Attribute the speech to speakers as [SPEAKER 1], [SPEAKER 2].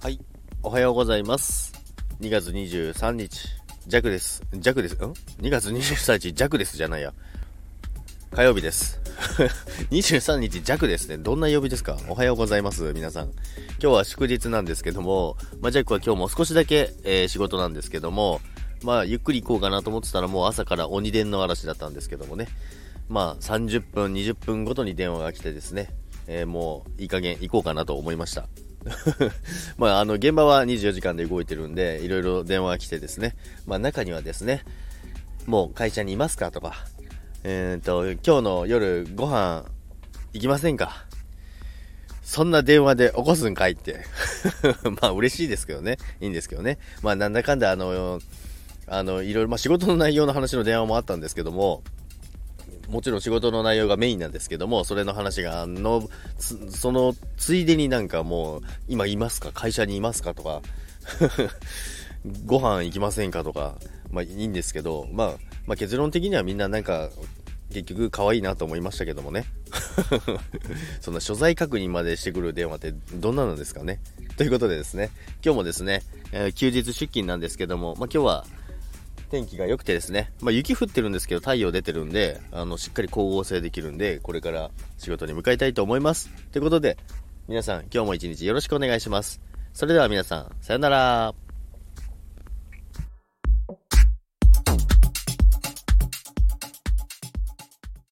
[SPEAKER 1] はい。おはようございます。2月23日、弱です。弱です？ん ?2 月23日、弱ですじゃないや。火曜日です。23日弱ですね。どんな曜日ですか？おはようございます、皆さん。今日は祝日なんですけども、まあ、ジャックは今日も少しだけ、えー仕事なんですけども、まあ、ゆっくり行こうかなと思ってたらもう朝から鬼電の嵐だったんですけどもね。まあ、30分、20分ごとに電話が来てですね、えーもういい加減行こうかなと思いました。まあ、あの、現場は24時間で動いてるんで、いろいろ電話が来てですね、まあ、中にはですね、もう会社にいますかとか、えっ、と、今日の夜ご飯行きませんかそんな電話で起こすんかいって。まあ嬉しいですけどね。いいんですけどね。まあなんだかんだあの、あの、いろいろ、まあ仕事の内容の話の電話もあったんですけども、もちろん仕事の内容がメインなんですけども、それの話が、あの、その、ついでになんかもう、今いますか？会社にいますか？とか、ご飯行きませんか？とか、まあいいんですけど、まあ、まあ結論的にはみんななんか、結局可愛いなと思いましたけどもね。そんな所在確認までしてくる電話ってどんなのですかね？ということでですね、今日もですね、えー休日出勤なんですけども、まあ今日は天気が良くてですね、まあ雪降ってるんですけど太陽出てるんで、あの、しっかり光合成できるんで、これから仕事に向かいたいと思います。ということで、皆さん今日も一日よろしくお願いします。それでは皆さん、さよなら。